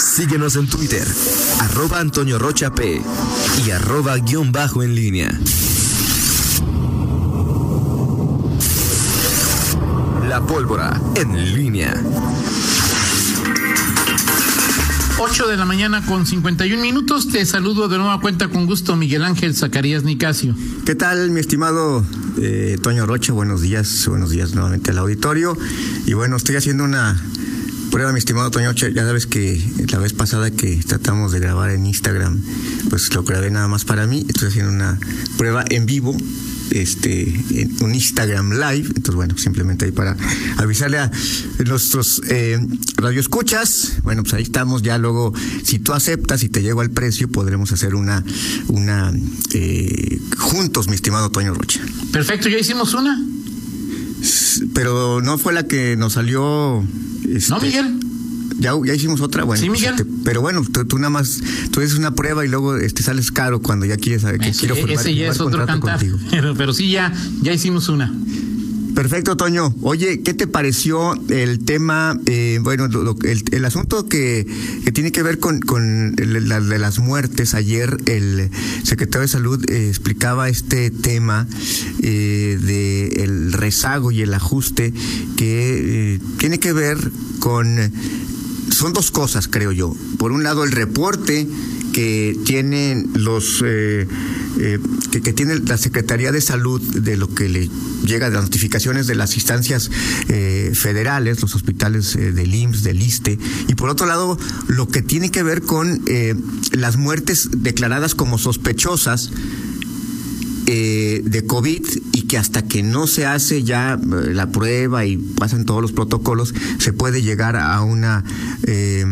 Síguenos en Twitter, arroba Antonio Rocha P y arroba guion bajo en línea. La pólvora en línea. 8 de la mañana con 51 minutos. Te saludo de nueva cuenta con gusto, Miguel Ángel Zacarías Nicasio. ¿Qué tal, mi estimado eh, Toño Rocha? Buenos días, buenos días nuevamente al auditorio. Y bueno, estoy haciendo una prueba, mi estimado Toño Rocha. Ya sabes que la vez pasada que tratamos de grabar en Instagram, pues lo grabé nada más para mí. Estoy haciendo una prueba en vivo este en un Instagram Live. Entonces, bueno, simplemente ahí para avisarle a nuestros eh, radioescuchas. Bueno, pues ahí estamos. Ya luego, si tú aceptas y te llego al precio, podremos hacer una, una eh, juntos, mi estimado Toño Rocha. Perfecto, ya hicimos una. Pero no fue la que nos salió. Este, no, Miguel. Ya, ya hicimos otra, bueno. Sí, Miguel. este, pero bueno, tú, tú nada más, tú haces una prueba y luego este sales caro cuando ya quieres saber que Ese, quiero formar, ese ya es otro contrato cantar. contigo. Pero, pero sí, ya, ya hicimos una. Perfecto, Toño. Oye, ¿qué te pareció el tema, eh, bueno, lo- el, asunto que, que tiene que ver con, la- de las muertes? Ayer el secretario de Salud eh, explicaba este tema eh, de el rezago y el ajuste que eh, tiene que ver con... Son dos cosas, creo yo. Por un lado, el reporte que tienen los eh, eh, que, tiene la Secretaría de Salud de lo que le llega de las notificaciones de las instancias eh, federales, los hospitales eh, del IMSS, del ISTE, y por otro lado lo que tiene que ver con eh, las muertes declaradas como sospechosas eh, de COVID y que hasta que no se hace ya eh, la prueba y pasan todos los protocolos, se puede llegar a una eh,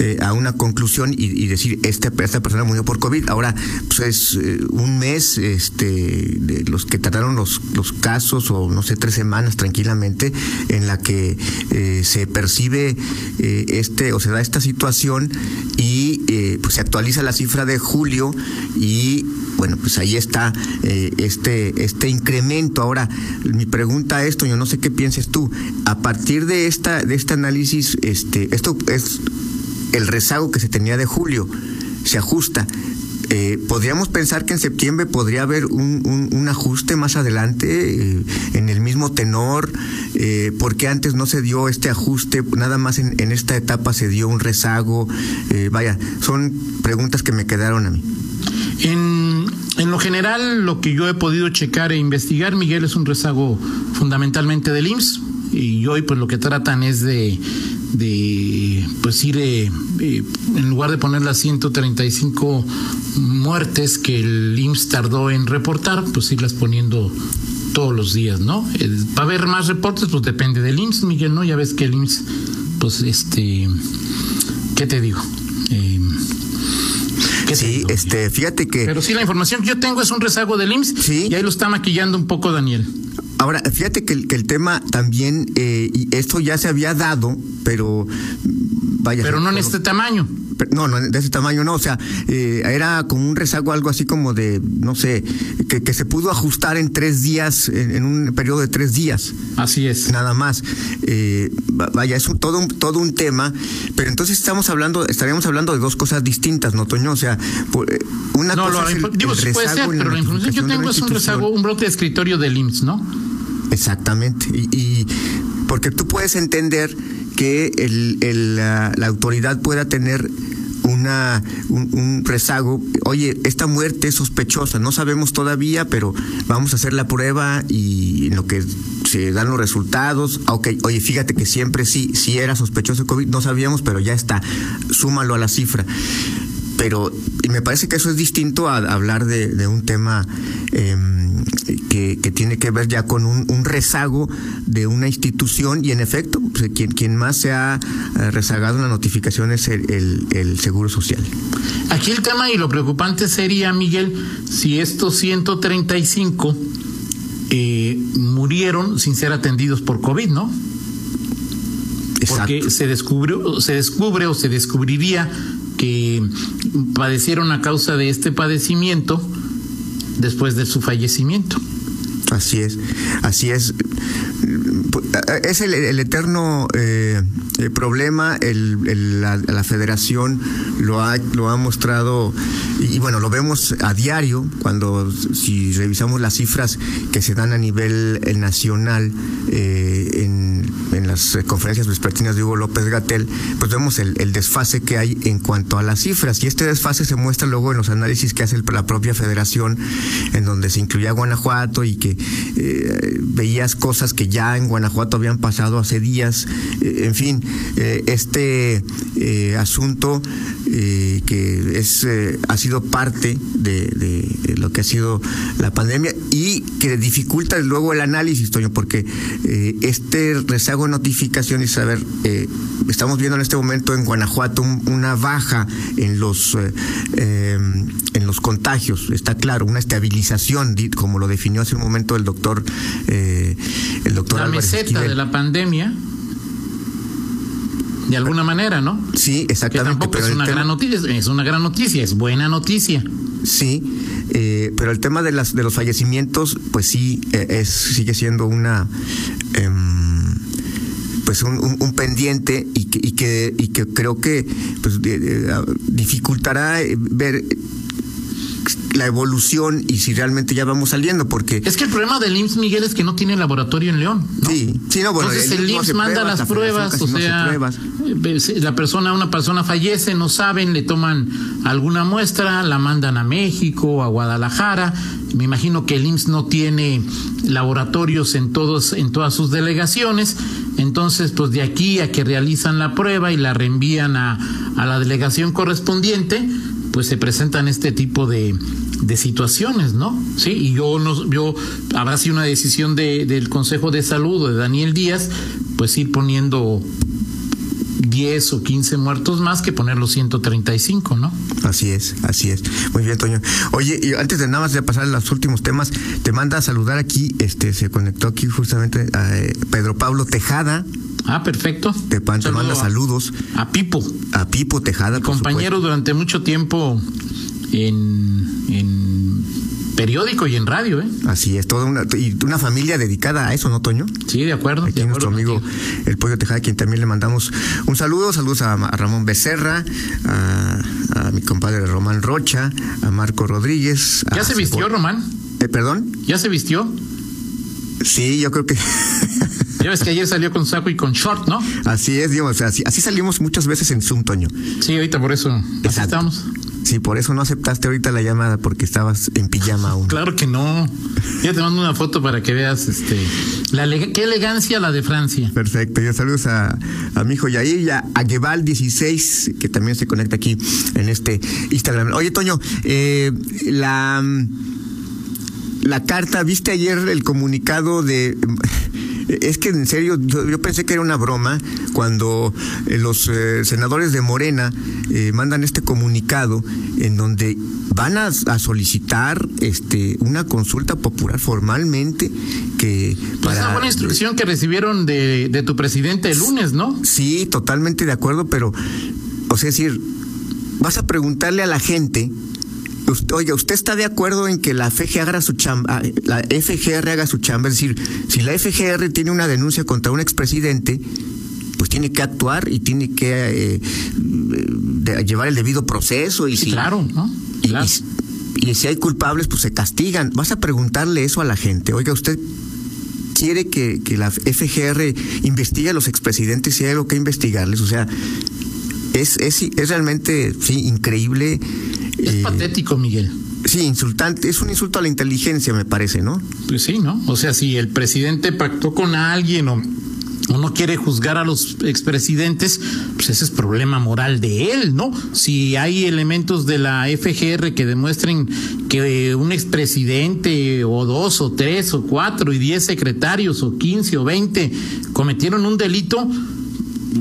eh, a una conclusión y, y decir esta, esta persona murió por COVID. Ahora, pues es eh, un mes este, de los que trataron los, los casos, o no sé, tres semanas tranquilamente, en la que eh, se percibe eh, este, o se da esta situación y pues se actualiza la cifra de julio y bueno, pues ahí está este, este incremento. Ahora, mi pregunta es, yo no sé qué pienses tú. A partir de esta, de este análisis, este, esto es el rezago que se tenía de julio, se ajusta. Eh, podríamos pensar que en septiembre podría haber un, un, ajuste más adelante eh, en el mismo tenor, eh, porque antes no se dio este ajuste, nada más en, esta etapa se dio un rezago. Vaya, son preguntas que me quedaron a mí. En, en lo general, lo que yo he podido checar e investigar, Miguel, es un rezago fundamentalmente del IMSS. Y hoy, pues lo que tratan es de, de pues ir, eh, eh, en lugar de poner las 135 muertes que el IMSS tardó en reportar, pues irlas poniendo todos los días, ¿no? El- para haber más reportes, pues depende del IMSS, Miguel, ¿no? Ya ves que el IMSS, pues este, ¿qué te digo? Eh, ¿qué te Sí, este, fíjate que Pero sí, la información que yo tengo es un rezago del IMSS Sí. y ahí lo está maquillando un poco Daniel. Ahora, fíjate que el, que el tema también, eh, y esto ya se había dado, pero mm, vaya. Pero no en por- este tamaño. pero- No, no, de ese tamaño no, o sea, eh, era como un rezago, algo así como de, no sé, que, que se pudo ajustar en tres días, en, en un periodo de tres días, Así es. nada más. Eh, va- vaya, es un- todo, un, todo un tema, pero entonces estamos hablando, estaríamos hablando de dos cosas distintas, ¿no, Toño? O sea, eh, una No, cosa lo- es el, digo, el sí puede ser, pero la información que yo tengo es un rezago, un brote de escritorio del IMSS, ¿no? Exactamente. Y, y porque tú puedes entender que el, la, autoridad pueda tener una un, rezago. Oye, esta muerte es sospechosa, no sabemos todavía, pero vamos a hacer la prueba y lo que se dan los resultados. ah, Ok, oye, fíjate que siempre sí, sí era sospechoso COVID, no sabíamos, pero ya está. Súmalo a la cifra pero y me parece que eso es distinto a, hablar de, un tema eh, que, que tiene que ver ya con un, un rezago de una institución y en efecto pues, quien, quien más se ha eh, rezagado en la notificación es el, el- el Seguro Social. Aquí el tema y lo preocupante sería, Miguel, si estos 135 eh, murieron sin ser atendidos por COVID, ¿no? Porque Exacto. se descubrió, se descubre o se descubriría que padecieron a causa de este padecimiento después de su fallecimiento. Así es, así es. Es el, el eterno, eh, el problema, el, la, federación lo ha, lo ha mostrado, y, bueno, lo vemos a diario, cuando si revisamos las cifras que se dan a nivel eh, nacional eh, en, las conferencias vespertinas de Hugo López Gatel, pues vemos el, desfase que hay en cuanto a las cifras. Y este desfase se muestra luego en los análisis que hace la propia federación, en donde se incluía Guanajuato y que eh, veías cosas que ya en Guanajuato habían pasado hace días. en fin, eh, este eh, asunto eh, que es ha sido parte de, lo que ha sido la pandemia y que dificulta luego el análisis, Toño, porque este rezago de notificación y saber, estamos viendo en este momento en Guanajuato una baja en los en los contagios, está claro, una estabilización, como lo definió hace un momento el doctor el doctor la meseta de la pandemia de alguna manera, ¿no? Sí, exactamente. pero es una gran noticia, es una gran noticia, es buena noticia. Sí, eh, pero el tema de las de los fallecimientos, pues sí, eh, es sigue siendo una em, pues un, pendiente y que, y que y que creo que pues dificultará eh, ver la evolución y si realmente ya vamos saliendo, porque... Es que el problema del IMSS, Miguel, es que no tiene laboratorio en León. Sí, sí, no, bueno... Entonces el, IMSS manda las pruebas, o sea, eh, la persona, una persona fallece, no saben, le toman alguna muestra, la mandan a México, a Guadalajara. Me imagino que el IMSS no tiene laboratorios en todos, en todas sus delegaciones. Entonces, pues de aquí a que realizan la prueba y la reenvían a, a la delegación correspondiente, pues se presentan este tipo de, de situaciones, ¿no? Sí, y yo no, yo habrá sido una decisión de, del Consejo de Salud de Daniel Díaz, pues ir poniendo 10 o 15 muertos más que poner los 135, ¿no? Así es, así es. Muy bien, Toño. Oye, y antes de nada más de pasar a los últimos temas, te manda a saludar aquí, este, se conectó aquí justamente a eh, Pedro Pablo Tejada, Ah, perfecto. Te, manda saludos. A Pipo. A Pipo Tejada. compañero durante mucho tiempo en, en periódico y en radio, ¿eh? Así es, toda una, y una familia dedicada a eso, ¿no, Toño? Sí, de acuerdo. Aquí nuestro amigo el Pollo Tejada, a quien también le mandamos un saludo. Saludos a, Ramón Becerra, a, mi compadre Román Rocha, a Marco Rodríguez. ¿Ya se vistió, Román? Eh, ¿Perdón? ¿Ya se vistió? Sí, yo creo que. Ya ves que ayer salió con saco y con short, ¿no? Así es, digamos, así, así salimos muchas veces en Zoom, Toño. Sí, ahorita por eso estamos. Sí, por eso no aceptaste ahorita la llamada porque estabas en pijama aún. Claro que no. Ya te mando una foto para que veas este la qué elegancia la de Francia. Perfecto. Yo saludos a, a mi hijo Yair y a, Gueval 16 que también se conecta aquí en este Instagram. Oye, Toño, eh, la la carta, ¿viste ayer el comunicado de es que en serio, yo, pensé que era una broma cuando eh, los eh, senadores de Morena eh, mandan este comunicado en donde van a, solicitar este una consulta popular formalmente que pues para una buena instrucción que recibieron de, de tu presidente el lunes, ¿no? Sí, totalmente de acuerdo, pero o sea, es decir, vas a preguntarle a la gente oiga, ¿usted está de acuerdo en que la FGR haga su chamba, la FGR haga su chamba? Es decir, si la FGR tiene una denuncia contra un expresidente, pues tiene que actuar y tiene que eh, llevar el debido proceso y si claro, ¿no? Y, si hay culpables, pues se castigan. Vas a preguntarle eso a la gente. Oiga, usted quiere que, que la FGR investigue a los expresidentes si hay algo que investigarles. O sea, es, es, es realmente sí, increíble es eh, patético, Miguel. Sí, insultante. Es un insulto a la inteligencia, me parece, ¿no? Pues sí, ¿no? O sea, si el presidente pactó con alguien o, no quiere juzgar a los expresidentes, pues ese es problema moral de él, ¿no? Si hay elementos de la FGR que demuestren que un expresidente o dos o tres o cuatro y diez secretarios o quince o veinte cometieron un delito,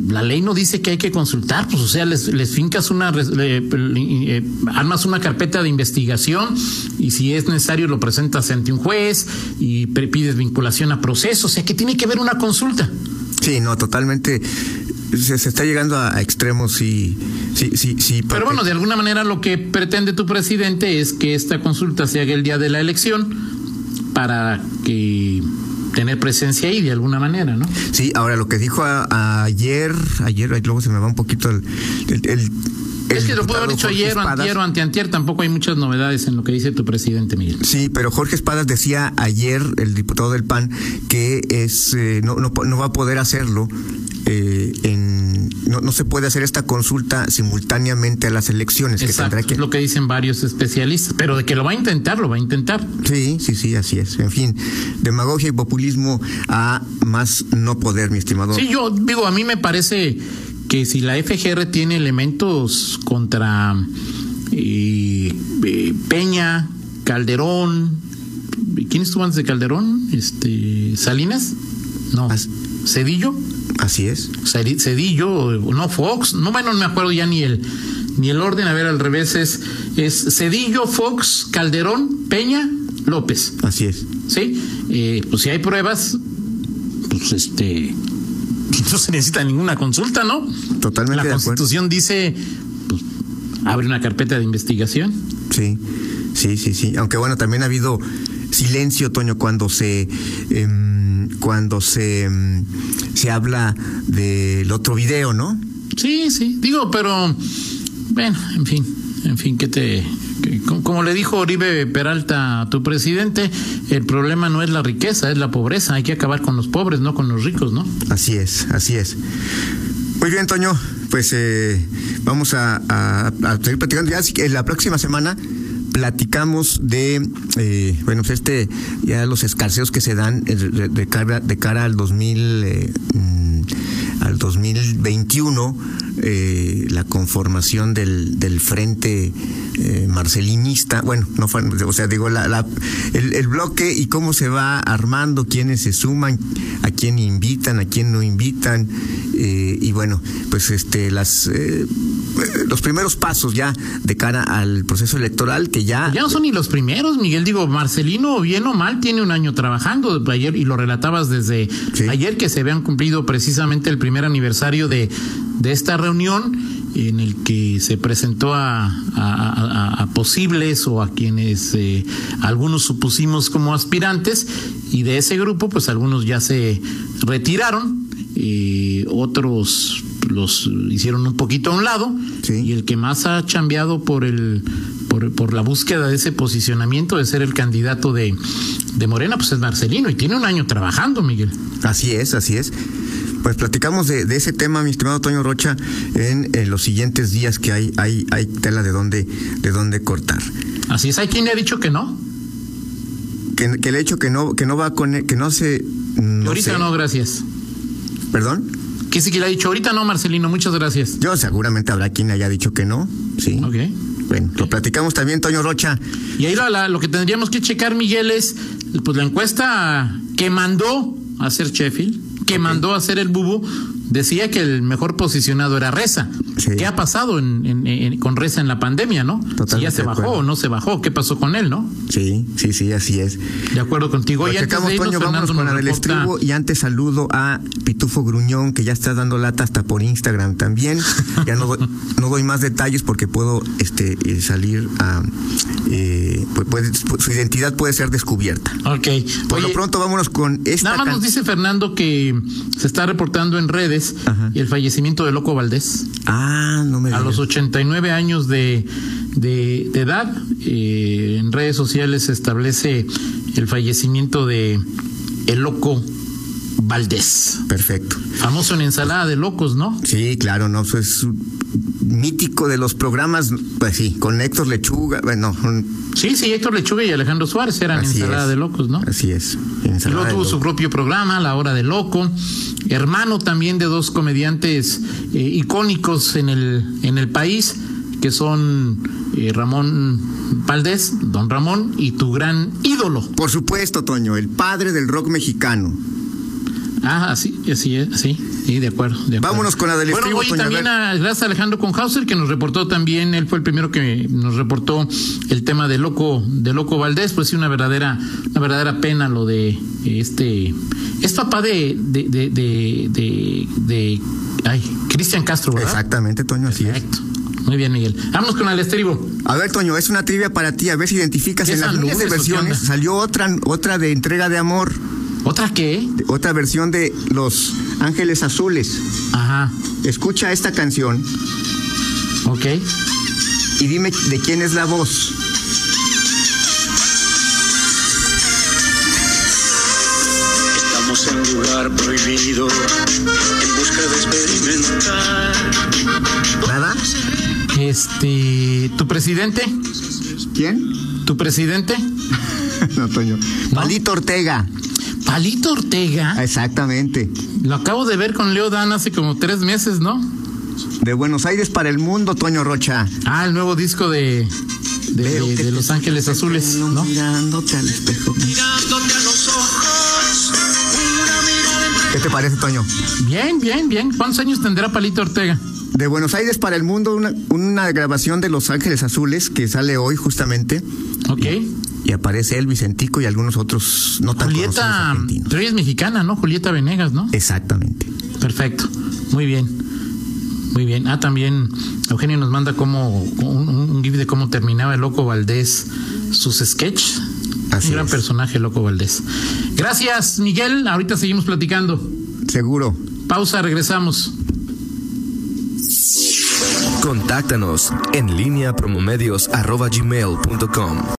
la ley no dice que hay que consultar, pues o sea, les, les fincas una, eh, armas una carpeta de investigación y si es necesario lo presentas ante un juez y pides vinculación a proceso, o sea que tiene que haber una consulta. Sí, no, totalmente. Se, está llegando a, extremos y sí, sí, sí. Pero bueno, de alguna manera lo que pretende tu presidente es que esta consulta se haga el día de la elección para que tener presencia ahí de alguna manera, ¿no? Sí, ahora lo que dijo ayer, ayer, luego se me va un poquito el, el, es que lo puedo haber dicho ayer o antier o anteantier, tampoco hay muchas novedades en lo que dice tu presidente, Miguel. Sí, pero Jorge Espadas decía ayer, el diputado del PAN, que es eh, no, no, no, va a poder hacerlo no, no, se puede hacer esta consulta simultáneamente a las elecciones. Exacto, que que... es lo que dicen varios especialistas, pero de que lo va a intentar, lo va a intentar. Sí, sí, sí, así es. En fin, demagogia y populismo a más no poder, mi estimado. Sí, yo digo, a mí me parece que si la FGR tiene elementos contra eh, eh, Peña, Calderón, ¿quién estuvo antes de Calderón? Este, Salinas, no, Cedillo. Así es. Cedillo, no Fox, no bueno, no me acuerdo ya ni el ni el orden, a ver, al revés es es Cedillo, Fox, Calderón, Peña, López. Así es. Sí, eh, pues si hay pruebas, pues este no se necesita ninguna consulta, ¿no? Totalmente. La Constitución dice, pues, abre una carpeta de investigación. Sí, sí, sí, sí. Aunque bueno, también ha habido silencio, Toño, cuando se em, cuando se em, se habla del otro video, ¿no? Sí, sí. Digo, pero bueno, en fin, en fin, ¿qué te como le dijo Oribe Peralta a tu presidente, el problema no es la riqueza, es la pobreza. Hay que acabar con los pobres, no con los ricos, ¿no? Así es, así es. Muy bien, Toño. Pues eh, vamos a, seguir platicando. Ya en la próxima semana platicamos de, eh, bueno, pues este, ya los escarceos que se dan de, cara, de cara al 2000, eh, mm, al 2021, eh, la conformación del, del frente eh, marcelinista, bueno, no fue, o sea, digo, la, el, bloque y cómo se va armando, quiénes se suman, a quién invitan, a quién no invitan, eh, y bueno, pues este, las eh, los primeros pasos ya de cara al proceso electoral que ya... Ya no son ni los primeros, Miguel, digo, Marcelino, bien o mal, tiene un año trabajando. Ayer y lo relatabas desde ayer que se habían cumplido precisamente el primer aniversario de, de esta reunión en el que se presentó a, a, posibles o a quienes eh, algunos supusimos como aspirantes. Y de ese grupo pues algunos ya se retiraron y otros los hicieron un poquito a un lado y el que más ha cambiado por el por, por, la búsqueda de ese posicionamiento de ser el candidato de, de Morena pues es Marcelino y tiene un año trabajando Miguel así es así es pues platicamos de, ese tema, mi estimado Toño Rocha, en, los siguientes días que hay, hay, hay tela de dónde, de dónde cortar. Así es, ¿hay quien le ha dicho que no? Que, le ha dicho que no, que no va con que no se. ahorita no, gracias. ¿Perdón? Que sí que le ha dicho, ahorita no, Marcelino, muchas gracias. Yo seguramente habrá quien le haya dicho que no, sí. Ok. Bueno, lo platicamos también, Toño Rocha. Y ahí lo que tendríamos que checar, Miguel, es pues la encuesta que mandó a hacer Sheffield que mandó a hacer el bubu decía que el mejor posicionado era Reza. ¿Qué ha pasado en, con Reza en la pandemia, no? si ya se bajó o no se bajó, ¿qué pasó con él, no? Sí, sí, sí, así es. De acuerdo contigo. Y antes de irnos, Toño, con el estribo y antes saludo a Pitufo Gruñón, que ya está dando lata hasta por Instagram también. ya no doy, no doy más detalles porque puedo este eh, salir a... Eh, su identidad puede ser descubierta. Ok. Por lo pronto vámonos con esta... Nada más nos dice Fernando que se está reportando en redes y el fallecimiento de Loco Valdés. Ah, no me A los 89 años de, de, edad, eh, en redes sociales se establece el fallecimiento de el Loco Valdés. Perfecto. Famoso en ensalada de locos, ¿no? Sí, claro, no, eso es mítico de los programas, pues sí, con Héctor Lechuga, bueno. Sí, sí, Héctor Lechuga y Alejandro Suárez eran ensalada de locos, ¿no? Así es. Y luego tuvo su propio programa, La Hora de Loco, hermano también de dos comediantes eh, icónicos en el, en el país, que son eh, Ramón Valdés, Don Ramón, y tu gran ídolo. Por supuesto, Toño, el padre del rock mexicano. Ah, sí, sí, sí, sí, de acuerdo. Vámonos con la del Bueno, hoy también a, gracias a Alejandro Conhauser, que nos reportó también, él fue el primero que nos reportó el tema de Loco, de Loco Valdés, pues sí, una verdadera, una verdadera pena lo de este, es papá de, de, de, de, de, ay, Cristian Castro, ¿verdad? Exactamente, Toño, así es. Muy bien, Miguel. Vámonos con el estribo. A ver, Toño, es una trivia para ti, a ver si identificas en las miles de versiones. Salió otra, otra de entrega de amor. ¿Otra qué? Otra versión de Los Ángeles Azules. Ajá. Escucha esta canción Ok. y dime de quién es la voz. Estamos en un lugar prohibido, en busca de experimentar. ¿Nada? Este, ¿tu presidente? ¿Quién? ¿Tu presidente? No, Toño. Palito Ortega. Palito Ortega. Exactamente. Lo acabo de ver con Leo Dan hace como tres meses, ¿no? De Buenos Aires para el mundo, Toño Rocha. Ah, el nuevo disco de, de, Los Ángeles Azules, ¿no? Mirándote al espejo. Mirándote a los ojos, ¿Qué te parece, Toño? Bien, bien, bien. ¿Cuántos años tendrá Palito Ortega? De Buenos Aires para el mundo, una, una grabación de Los Ángeles Azules que sale hoy justamente. Ok. Y aparece él, Vicentico y algunos otros no tan conocidos Julieta, argentinos. pero ella es mexicana, ¿no? Julieta Venegas, ¿no? Exactamente. Perfecto. Muy bien. Muy bien. Ah, también Eugenio nos manda como un, gif de cómo terminaba el Loco Valdés sus sketches. Así un gran es. personaje, Loco Valdés. Gracias, Miguel. Ahorita seguimos platicando. Seguro. Pausa, regresamos. Contáctanos en línea promomedios